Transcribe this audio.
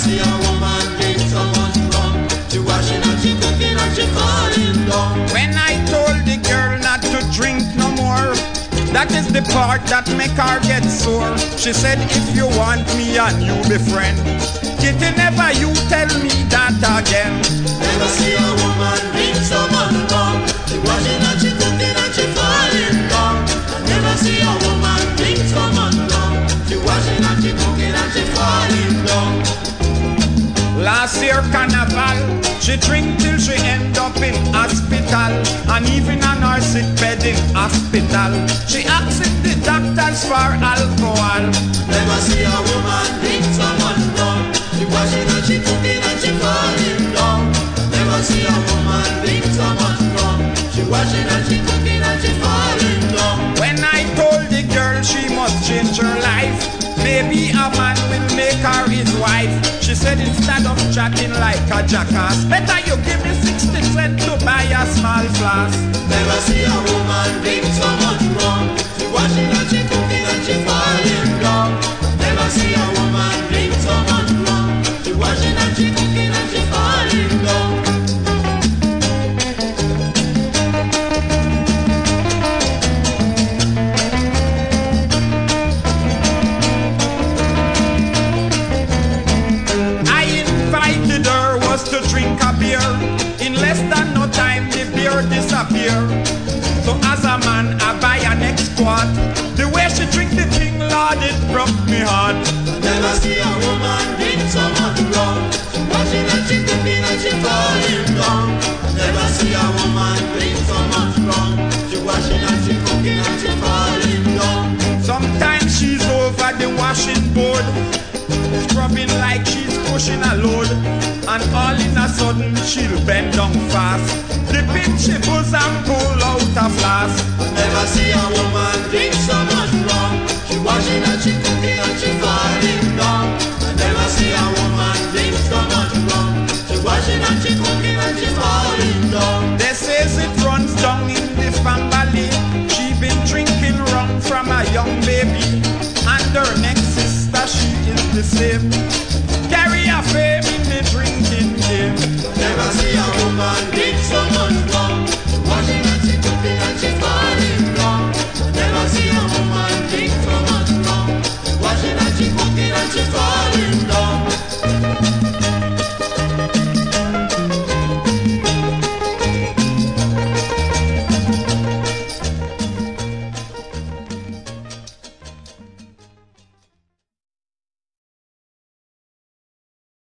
see a woman drink so much rum. She washing and she cooking and she falling down. When I told the girl not to drink no more, that is the part that make her get sore. She said, if you want me and you be friend, Kitty never you tell me that again. Never see a woman drink so much rum. She washing and she cooking and she falling down. I never see a woman Last year carnival, she drink till she end up in hospital And even on her sick bed in hospital She asks the doctors for alcohol Never see a woman beat someone wrong. She washing and she cooking and she falling down. Never see a woman beat someone wrong. She washing said instead of chatting like a jackass. Better you give me 60 cents to buy a small flask. Never see a woman beat quart. The way she drink the thing, Lord, it broke me heart. Never see a woman beat someone wrong. She washing and she cooking and she falling down. Never see a woman beat someone wrong. She washing and she cooking and she falling down. Sometimes she's over the washing board, scrubbing like she's pushing a load. And all in a sudden, she'll bend down fast. The bitch she buzz and pull out young baby. And her next sister, she is the same.